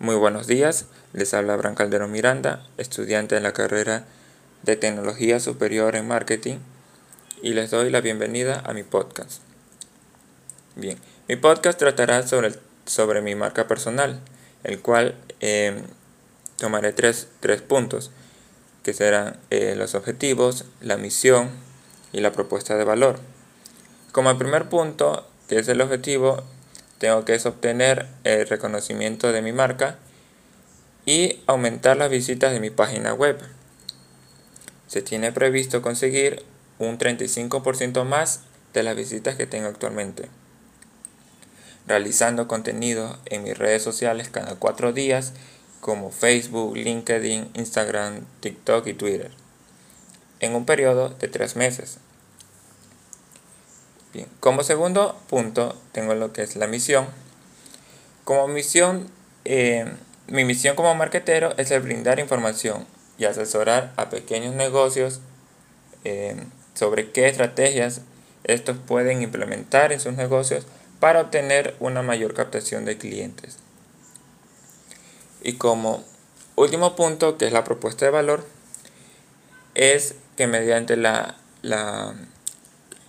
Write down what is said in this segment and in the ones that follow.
Muy buenos días, les habla Abraham Calderón Miranda, estudiante en la carrera de Tecnología Superior en Marketing y les doy la bienvenida a mi podcast. Bien, mi podcast tratará sobre, sobre mi marca personal, el cual em, tomaré tres, puntos, que serán eh, los objetivos, la misión y la propuesta de valor. Como el primer punto, que es el objetivo, tengo que obtener el reconocimiento de mi marca y aumentar las visitas de mi página web. Se tiene previsto conseguir un 35% más de las visitas que tengo actualmente. Realizando contenido en mis redes sociales cada cuatro días como Facebook, LinkedIn, Instagram, TikTok y Twitter. En un periodo de tres meses. Como segundo punto tengo lo que es la misión. Como misión, eh, mi misión como marketero es el brindar información y asesorar a pequeños negocios eh, sobre qué estrategias estos pueden implementar en sus negocios para obtener una mayor captación de clientes. Y como último punto, que es la propuesta de valor, es que mediante la, la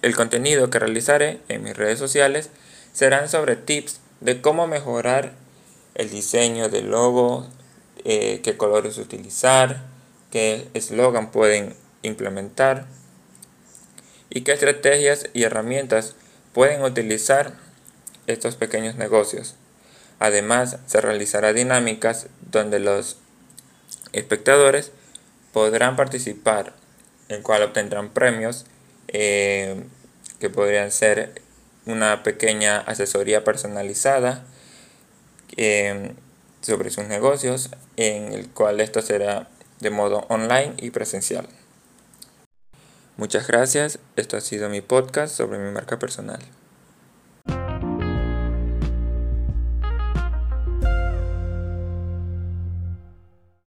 el contenido que realizaré en mis redes sociales serán sobre tips de cómo mejorar el diseño del logo, eh, qué colores utilizar, qué eslogan pueden implementar y qué estrategias y herramientas pueden utilizar estos pequeños negocios. Además, se realizará dinámicas donde los espectadores podrán participar, en cual obtendrán premios eh, que podrían ser una pequeña asesoría personalizada eh, sobre sus negocios, en el cual esto será de modo online y presencial. Muchas gracias, esto ha sido mi podcast sobre mi marca personal.